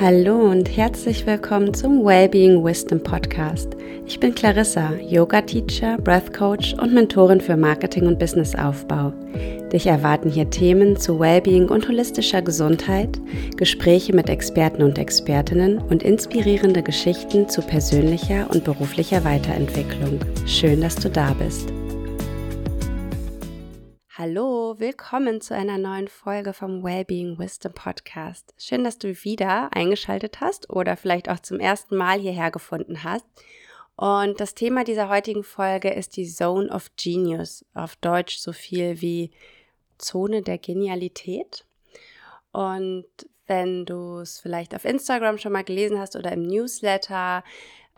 Hallo und herzlich willkommen zum Wellbeing Wisdom Podcast. Ich bin Clarissa, Yoga Teacher, Breath Coach und Mentorin für Marketing und Businessaufbau. Dich erwarten hier Themen zu Wellbeing und holistischer Gesundheit, Gespräche mit Experten und Expertinnen und inspirierende Geschichten zu persönlicher und beruflicher Weiterentwicklung. Schön, dass du da bist. Hallo, willkommen zu einer neuen Folge vom Wellbeing Wisdom Podcast. Schön, dass du wieder eingeschaltet hast oder vielleicht auch zum ersten Mal hierher gefunden hast. Und das Thema dieser heutigen Folge ist die Zone of Genius, auf Deutsch so viel wie Zone der Genialität. Und wenn du es vielleicht auf Instagram schon mal gelesen hast oder im Newsletter,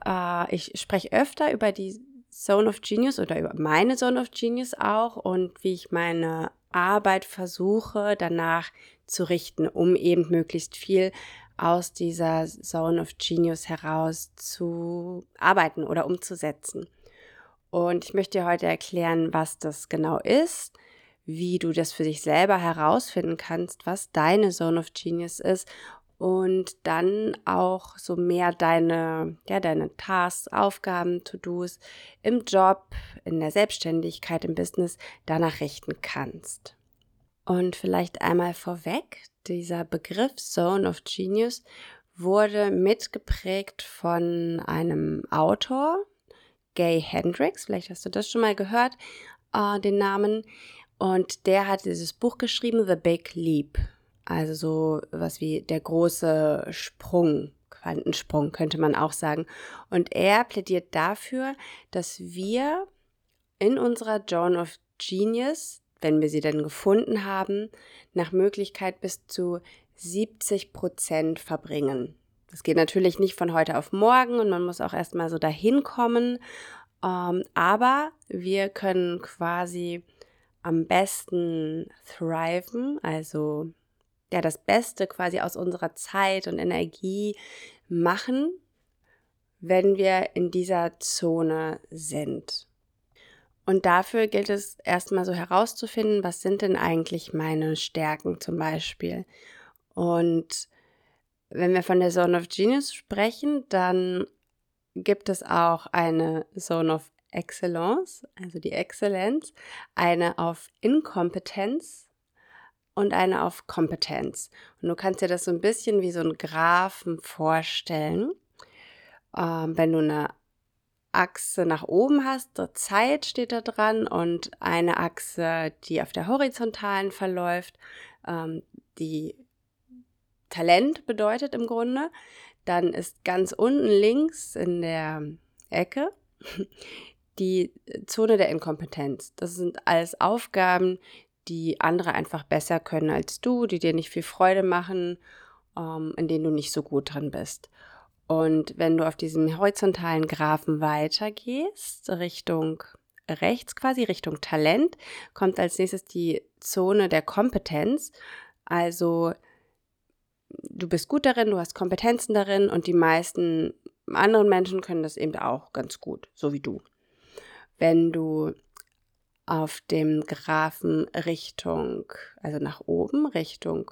äh, ich spreche öfter über die Zone of Genius oder über meine Zone of Genius auch und wie ich meine Arbeit versuche danach zu richten, um eben möglichst viel aus dieser Zone of Genius heraus zu arbeiten oder umzusetzen. Und ich möchte dir heute erklären, was das genau ist, wie du das für dich selber herausfinden kannst, was deine Zone of Genius ist und dann auch so mehr deine, ja, deine Tasks, Aufgaben, To-Dos im Job, in der Selbstständigkeit, im Business danach richten kannst. Und vielleicht einmal vorweg, dieser Begriff Zone of Genius wurde mitgeprägt von einem Autor, Gay Hendricks, vielleicht hast du das schon mal gehört, äh, den Namen. Und der hat dieses Buch geschrieben, The Big Leap. Also so was wie der große Sprung, Quantensprung könnte man auch sagen. Und er plädiert dafür, dass wir in unserer Joan of Genius, wenn wir sie denn gefunden haben, nach Möglichkeit bis zu 70 Prozent verbringen. Das geht natürlich nicht von heute auf morgen und man muss auch erstmal so dahin kommen. Ähm, aber wir können quasi am besten thriven, also ja das Beste quasi aus unserer Zeit und Energie machen, wenn wir in dieser Zone sind. Und dafür gilt es erstmal so herauszufinden, was sind denn eigentlich meine Stärken zum Beispiel. Und wenn wir von der Zone of Genius sprechen, dann gibt es auch eine Zone of Excellence, also die Exzellenz, eine auf Inkompetenz und eine auf Kompetenz. Und du kannst dir das so ein bisschen wie so ein Graphen vorstellen. Ähm, wenn du eine Achse nach oben hast, so Zeit steht da dran und eine Achse, die auf der horizontalen verläuft, ähm, die Talent bedeutet im Grunde. Dann ist ganz unten links in der Ecke die Zone der Inkompetenz. Das sind alles Aufgaben, die andere einfach besser können als du, die dir nicht viel Freude machen, ähm, in denen du nicht so gut drin bist. Und wenn du auf diesem horizontalen Graphen weitergehst, Richtung rechts quasi, Richtung Talent, kommt als nächstes die Zone der Kompetenz. Also du bist gut darin, du hast Kompetenzen darin und die meisten anderen Menschen können das eben auch ganz gut, so wie du. Wenn du auf dem Graphen Richtung, also nach oben, Richtung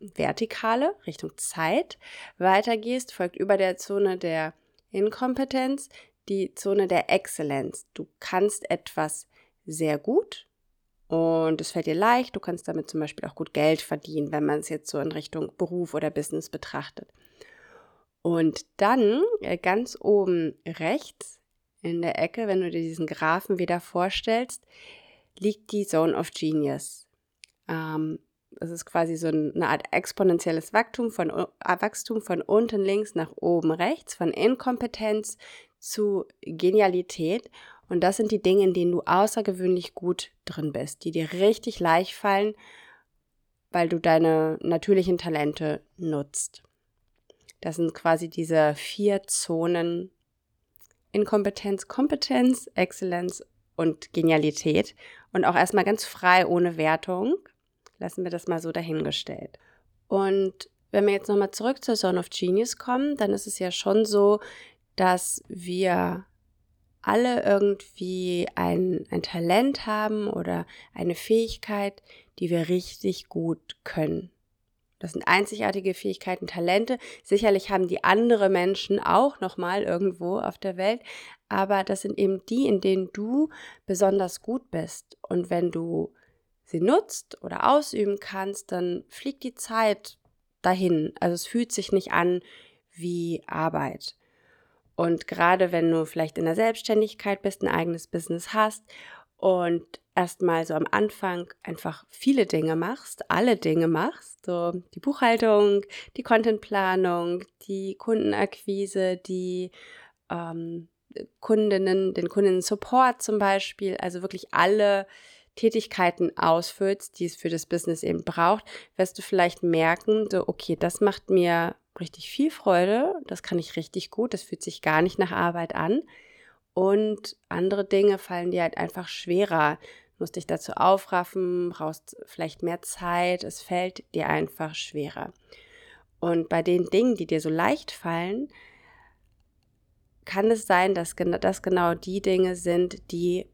Vertikale, Richtung Zeit weitergehst, folgt über der Zone der Inkompetenz die Zone der Exzellenz. Du kannst etwas sehr gut und es fällt dir leicht. Du kannst damit zum Beispiel auch gut Geld verdienen, wenn man es jetzt so in Richtung Beruf oder Business betrachtet. Und dann äh, ganz oben rechts in der Ecke, wenn du dir diesen Graphen wieder vorstellst, liegt die Zone of Genius. Ähm, das ist quasi so eine Art exponentielles Wachstum von, äh, Wachstum von unten links nach oben rechts, von Inkompetenz zu Genialität. Und das sind die Dinge, in denen du außergewöhnlich gut drin bist, die dir richtig leicht fallen, weil du deine natürlichen Talente nutzt. Das sind quasi diese vier Zonen Inkompetenz, Kompetenz, Exzellenz und Genialität. Und auch erstmal ganz frei, ohne Wertung. Lassen wir das mal so dahingestellt. Und wenn wir jetzt nochmal zurück zur Zone of Genius kommen, dann ist es ja schon so, dass wir alle irgendwie ein, ein Talent haben oder eine Fähigkeit, die wir richtig gut können. Das sind einzigartige Fähigkeiten, Talente. Sicherlich haben die andere Menschen auch nochmal irgendwo auf der Welt, aber das sind eben die, in denen du besonders gut bist. Und wenn du sie nutzt oder ausüben kannst, dann fliegt die Zeit dahin. Also es fühlt sich nicht an wie Arbeit. Und gerade wenn du vielleicht in der Selbstständigkeit bist, ein eigenes Business hast und erstmal so am Anfang einfach viele Dinge machst, alle Dinge machst, so die Buchhaltung, die Contentplanung, die Kundenakquise, die ähm, Kundinnen, den Kundensupport zum Beispiel, also wirklich alle Tätigkeiten ausfüllst, die es für das Business eben braucht, wirst du vielleicht merken, so, okay, das macht mir richtig viel Freude, das kann ich richtig gut, das fühlt sich gar nicht nach Arbeit an. Und andere Dinge fallen dir halt einfach schwerer. Du musst dich dazu aufraffen, brauchst vielleicht mehr Zeit, es fällt dir einfach schwerer. Und bei den Dingen, die dir so leicht fallen, kann es sein, dass das genau die Dinge sind, die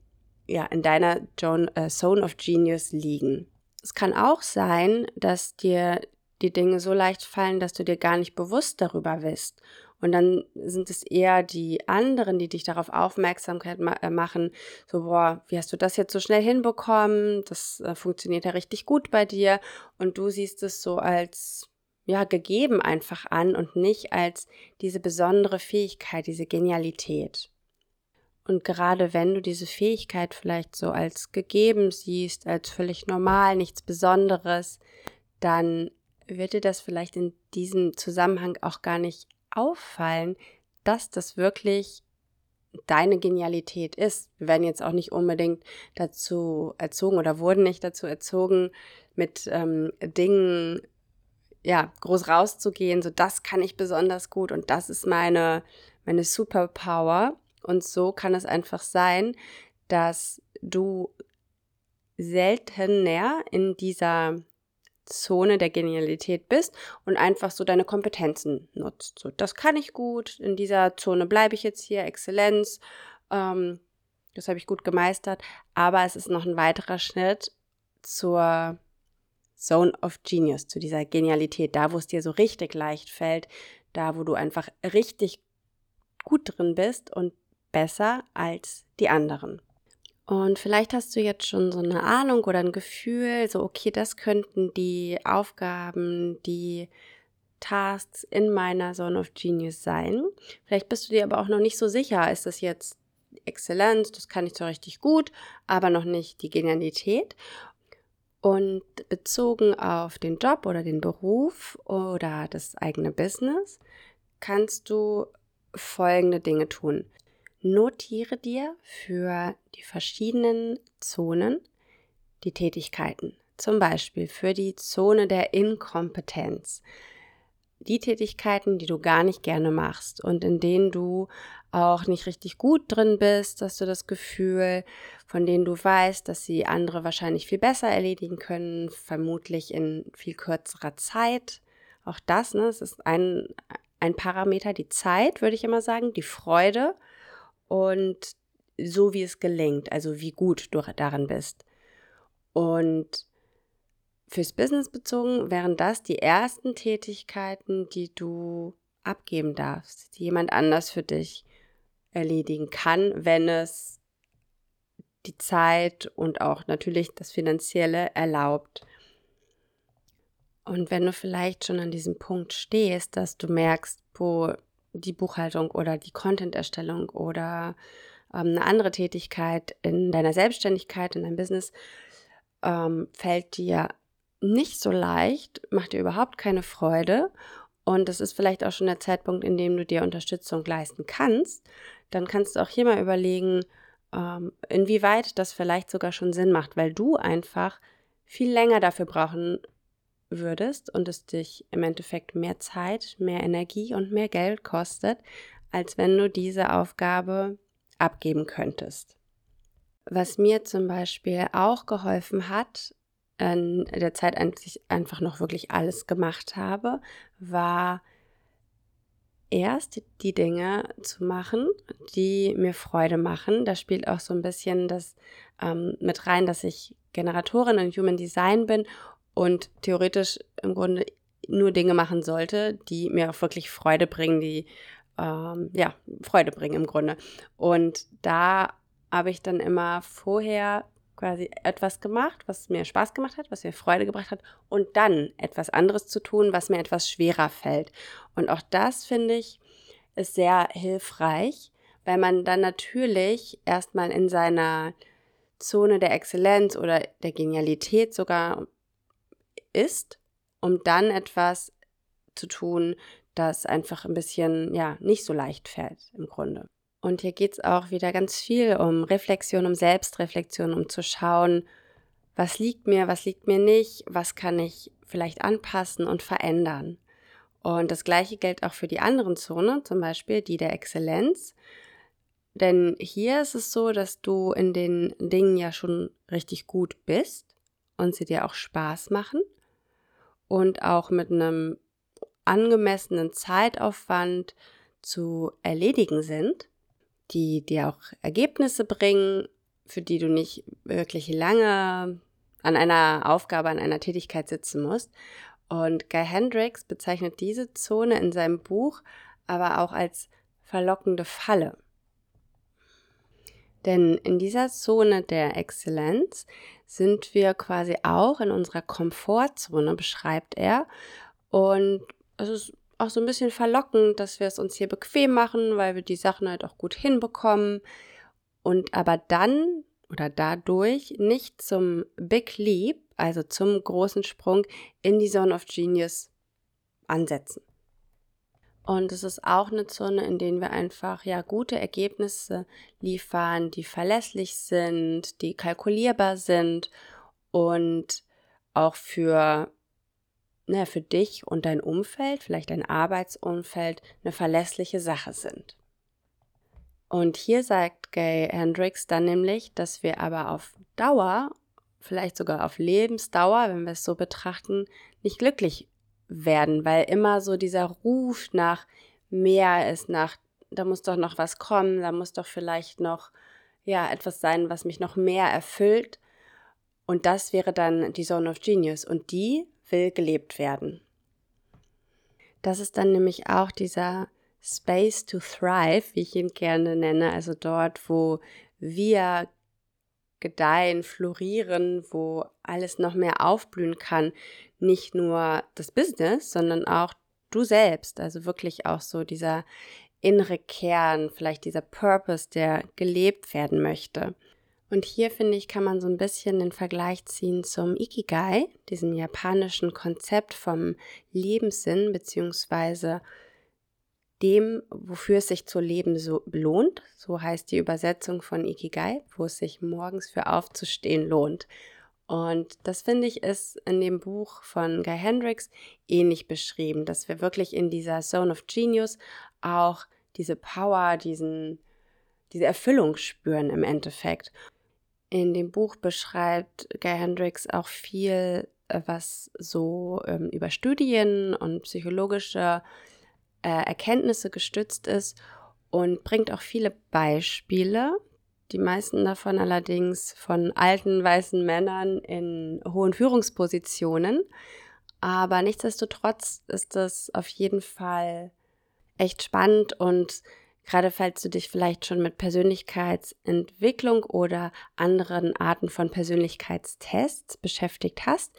ja, in deiner äh, Zone of Genius liegen. Es kann auch sein, dass dir die Dinge so leicht fallen, dass du dir gar nicht bewusst darüber bist. Und dann sind es eher die anderen, die dich darauf Aufmerksamkeit ma äh, machen. So, boah, wie hast du das jetzt so schnell hinbekommen? Das äh, funktioniert ja richtig gut bei dir. Und du siehst es so als, ja, gegeben einfach an und nicht als diese besondere Fähigkeit, diese Genialität. Und gerade wenn du diese Fähigkeit vielleicht so als gegeben siehst, als völlig normal, nichts Besonderes, dann wird dir das vielleicht in diesem Zusammenhang auch gar nicht auffallen, dass das wirklich deine Genialität ist. Wir werden jetzt auch nicht unbedingt dazu erzogen oder wurden nicht dazu erzogen, mit ähm, Dingen ja groß rauszugehen. So das kann ich besonders gut und das ist meine meine Superpower. Und so kann es einfach sein, dass du seltener in dieser Zone der Genialität bist und einfach so deine Kompetenzen nutzt. So, das kann ich gut, in dieser Zone bleibe ich jetzt hier, Exzellenz, ähm, das habe ich gut gemeistert, aber es ist noch ein weiterer Schritt zur Zone of Genius, zu dieser Genialität, da wo es dir so richtig leicht fällt, da wo du einfach richtig gut drin bist und besser als die anderen. Und vielleicht hast du jetzt schon so eine Ahnung oder ein Gefühl, so okay, das könnten die Aufgaben, die Tasks in meiner Zone of Genius sein. Vielleicht bist du dir aber auch noch nicht so sicher, ist das jetzt Exzellenz, das kann ich zwar richtig gut, aber noch nicht die Genialität. Und bezogen auf den Job oder den Beruf oder das eigene Business kannst du folgende Dinge tun. Notiere dir für die verschiedenen Zonen die Tätigkeiten. Zum Beispiel für die Zone der Inkompetenz. Die Tätigkeiten, die du gar nicht gerne machst und in denen du auch nicht richtig gut drin bist, dass du das Gefühl, von denen du weißt, dass sie andere wahrscheinlich viel besser erledigen können, vermutlich in viel kürzerer Zeit. Auch das, ne, es ist ein, ein Parameter, die Zeit, würde ich immer sagen, die Freude und so wie es gelingt, also wie gut du daran bist. Und fürs Business bezogen wären das die ersten Tätigkeiten, die du abgeben darfst, die jemand anders für dich erledigen kann, wenn es die Zeit und auch natürlich das Finanzielle erlaubt. Und wenn du vielleicht schon an diesem Punkt stehst, dass du merkst, wo die Buchhaltung oder die Content-Erstellung oder ähm, eine andere Tätigkeit in deiner Selbstständigkeit, in deinem Business, ähm, fällt dir nicht so leicht, macht dir überhaupt keine Freude. Und das ist vielleicht auch schon der Zeitpunkt, in dem du dir Unterstützung leisten kannst, dann kannst du auch hier mal überlegen, ähm, inwieweit das vielleicht sogar schon Sinn macht, weil du einfach viel länger dafür brauchen würdest und es dich im Endeffekt mehr Zeit, mehr Energie und mehr Geld kostet, als wenn du diese Aufgabe abgeben könntest. Was mir zum Beispiel auch geholfen hat, in der Zeit, als ich einfach noch wirklich alles gemacht habe, war erst die Dinge zu machen, die mir Freude machen. Da spielt auch so ein bisschen das ähm, mit rein, dass ich Generatorin in Human Design bin und theoretisch im Grunde nur Dinge machen sollte, die mir auch wirklich Freude bringen, die ähm, ja, Freude bringen im Grunde. Und da habe ich dann immer vorher quasi etwas gemacht, was mir Spaß gemacht hat, was mir Freude gebracht hat und dann etwas anderes zu tun, was mir etwas schwerer fällt. Und auch das finde ich ist sehr hilfreich, weil man dann natürlich erstmal in seiner Zone der Exzellenz oder der Genialität sogar ist, um dann etwas zu tun, das einfach ein bisschen, ja, nicht so leicht fällt im Grunde. Und hier geht es auch wieder ganz viel um Reflexion, um Selbstreflexion, um zu schauen, was liegt mir, was liegt mir nicht, was kann ich vielleicht anpassen und verändern. Und das gleiche gilt auch für die anderen Zonen, zum Beispiel die der Exzellenz. Denn hier ist es so, dass du in den Dingen ja schon richtig gut bist und sie dir auch Spaß machen und auch mit einem angemessenen Zeitaufwand zu erledigen sind, die dir auch Ergebnisse bringen, für die du nicht wirklich lange an einer Aufgabe, an einer Tätigkeit sitzen musst. Und Guy Hendricks bezeichnet diese Zone in seinem Buch aber auch als verlockende Falle. Denn in dieser Zone der Exzellenz sind wir quasi auch in unserer Komfortzone, beschreibt er. Und es ist auch so ein bisschen verlockend, dass wir es uns hier bequem machen, weil wir die Sachen halt auch gut hinbekommen und aber dann oder dadurch nicht zum Big Leap, also zum großen Sprung in die Zone of Genius ansetzen. Und es ist auch eine Zone, in der wir einfach ja gute Ergebnisse liefern, die verlässlich sind, die kalkulierbar sind und auch für ne, für dich und dein Umfeld, vielleicht dein Arbeitsumfeld, eine verlässliche Sache sind. Und hier sagt Gay Hendricks dann nämlich, dass wir aber auf Dauer, vielleicht sogar auf Lebensdauer, wenn wir es so betrachten, nicht glücklich werden, weil immer so dieser Ruf nach mehr ist, nach, da muss doch noch was kommen, da muss doch vielleicht noch, ja, etwas sein, was mich noch mehr erfüllt. Und das wäre dann die Zone of Genius. Und die will gelebt werden. Das ist dann nämlich auch dieser Space to Thrive, wie ich ihn gerne nenne, also dort, wo wir gedeihen, florieren, wo alles noch mehr aufblühen kann. Nicht nur das Business, sondern auch du selbst. Also wirklich auch so dieser innere Kern, vielleicht dieser Purpose, der gelebt werden möchte. Und hier finde ich, kann man so ein bisschen den Vergleich ziehen zum Ikigai, diesem japanischen Konzept vom Lebenssinn, beziehungsweise dem, wofür es sich zu leben so lohnt. So heißt die Übersetzung von Ikigai, wo es sich morgens für aufzustehen lohnt. Und das finde ich ist in dem Buch von Guy Hendricks ähnlich beschrieben, dass wir wirklich in dieser Zone of Genius auch diese Power, diesen, diese Erfüllung spüren im Endeffekt. In dem Buch beschreibt Guy Hendricks auch viel, äh, was so ähm, über Studien und psychologische äh, Erkenntnisse gestützt ist und bringt auch viele Beispiele. Die meisten davon allerdings von alten weißen Männern in hohen Führungspositionen. Aber nichtsdestotrotz ist das auf jeden Fall echt spannend und Gerade falls du dich vielleicht schon mit Persönlichkeitsentwicklung oder anderen Arten von Persönlichkeitstests beschäftigt hast,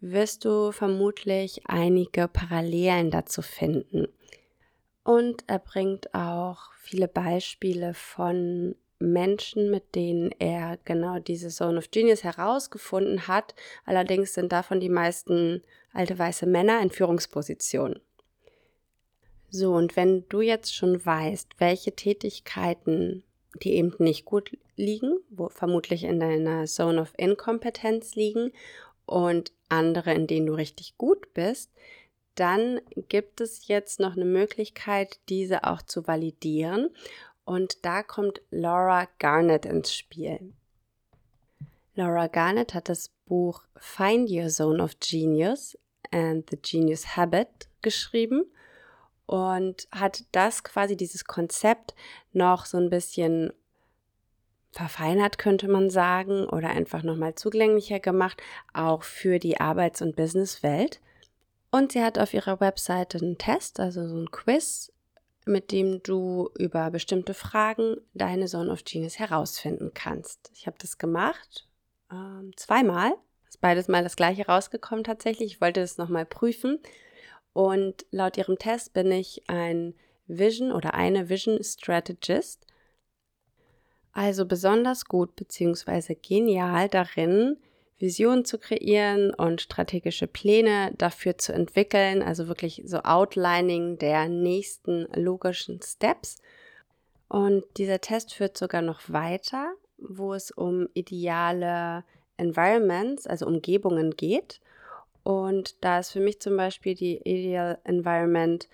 wirst du vermutlich einige Parallelen dazu finden. Und er bringt auch viele Beispiele von Menschen, mit denen er genau diese Zone of Genius herausgefunden hat. Allerdings sind davon die meisten alte weiße Männer in Führungspositionen. So, und wenn du jetzt schon weißt, welche Tätigkeiten, die eben nicht gut liegen, wo vermutlich in deiner Zone of Inkompetenz liegen und andere, in denen du richtig gut bist, dann gibt es jetzt noch eine Möglichkeit, diese auch zu validieren. Und da kommt Laura Garnett ins Spiel. Laura Garnett hat das Buch Find Your Zone of Genius and the Genius Habit geschrieben und hat das quasi dieses Konzept noch so ein bisschen verfeinert, könnte man sagen, oder einfach nochmal zugänglicher gemacht, auch für die Arbeits- und Businesswelt. Und sie hat auf ihrer Webseite einen Test, also so ein Quiz, mit dem du über bestimmte Fragen deine Zone of Genius herausfinden kannst. Ich habe das gemacht, ähm, zweimal. Ist beides mal das gleiche rausgekommen tatsächlich. Ich wollte das nochmal prüfen. Und laut ihrem Test bin ich ein Vision oder eine Vision Strategist. Also besonders gut bzw. genial darin, Visionen zu kreieren und strategische Pläne dafür zu entwickeln, also wirklich so Outlining der nächsten logischen Steps. Und dieser Test führt sogar noch weiter, wo es um ideale Environments, also Umgebungen geht. Und da ist für mich zum Beispiel die Ideal Environment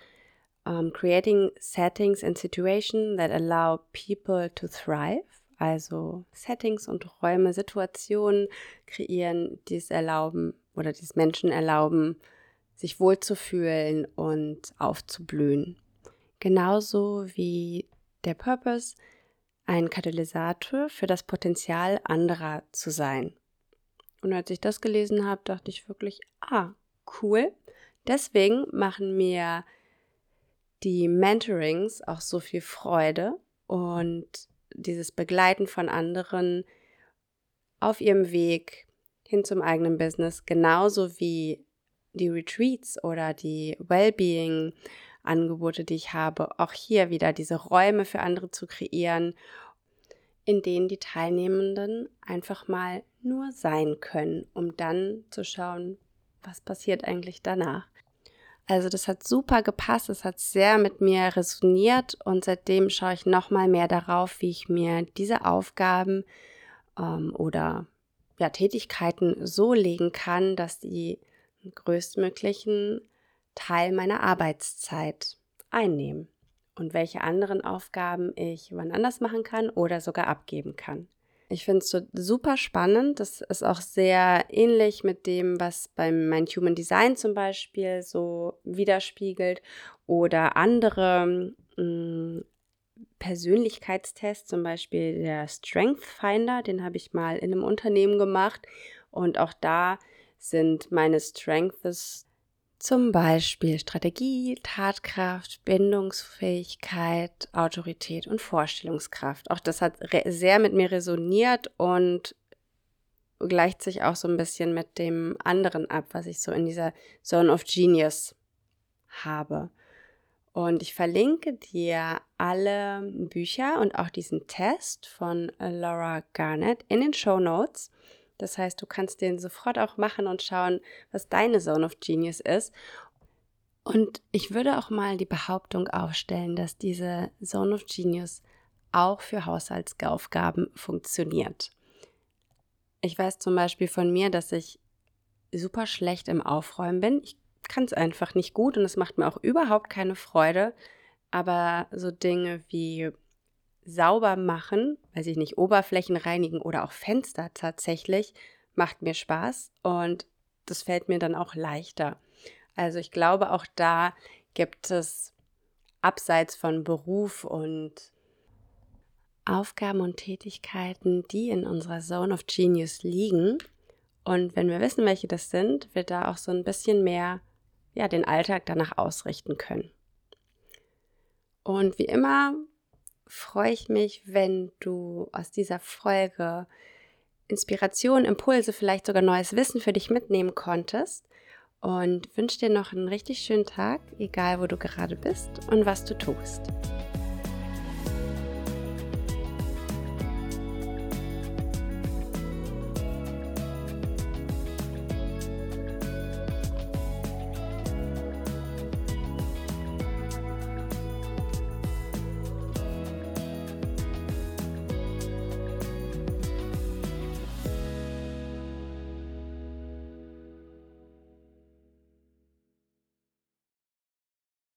um, Creating Settings and Situations that allow people to thrive also Settings und Räume, Situationen kreieren, die es erlauben oder die es Menschen erlauben, sich wohlzufühlen und aufzublühen. Genauso wie der Purpose ein Katalysator für das Potenzial anderer zu sein. Und als ich das gelesen habe, dachte ich wirklich, ah, cool. Deswegen machen mir die Mentorings auch so viel Freude und dieses Begleiten von anderen auf ihrem Weg hin zum eigenen Business, genauso wie die Retreats oder die Wellbeing-Angebote, die ich habe, auch hier wieder diese Räume für andere zu kreieren, in denen die Teilnehmenden einfach mal nur sein können, um dann zu schauen, was passiert eigentlich danach. Also das hat super gepasst, es hat sehr mit mir resoniert und seitdem schaue ich noch mal mehr darauf, wie ich mir diese Aufgaben ähm, oder ja, Tätigkeiten so legen kann, dass die größtmöglichen Teil meiner Arbeitszeit einnehmen und welche anderen Aufgaben ich wann anders machen kann oder sogar abgeben kann. Ich finde es so super spannend. Das ist auch sehr ähnlich mit dem, was beim Mind Human Design zum Beispiel so widerspiegelt oder andere mm, Persönlichkeitstests, zum Beispiel der Strength Finder, den habe ich mal in einem Unternehmen gemacht und auch da sind meine Strengths zum Beispiel Strategie, Tatkraft, Bindungsfähigkeit, Autorität und Vorstellungskraft. Auch das hat sehr mit mir resoniert und gleicht sich auch so ein bisschen mit dem anderen ab, was ich so in dieser Zone of Genius habe. Und ich verlinke dir alle Bücher und auch diesen Test von Laura Garnett in den Show Notes. Das heißt, du kannst den sofort auch machen und schauen, was deine Zone of Genius ist. Und ich würde auch mal die Behauptung aufstellen, dass diese Zone of Genius auch für Haushaltsaufgaben funktioniert. Ich weiß zum Beispiel von mir, dass ich super schlecht im Aufräumen bin. Ich kann es einfach nicht gut und es macht mir auch überhaupt keine Freude. Aber so Dinge wie sauber machen, weiß ich nicht, Oberflächen reinigen oder auch Fenster tatsächlich, macht mir Spaß und das fällt mir dann auch leichter. Also ich glaube, auch da gibt es abseits von Beruf und Aufgaben und Tätigkeiten, die in unserer Zone of Genius liegen. Und wenn wir wissen, welche das sind, wir da auch so ein bisschen mehr ja, den Alltag danach ausrichten können. Und wie immer freue ich mich, wenn du aus dieser Folge Inspiration, Impulse, vielleicht sogar neues Wissen für dich mitnehmen konntest und wünsche dir noch einen richtig schönen Tag, egal wo du gerade bist und was du tust.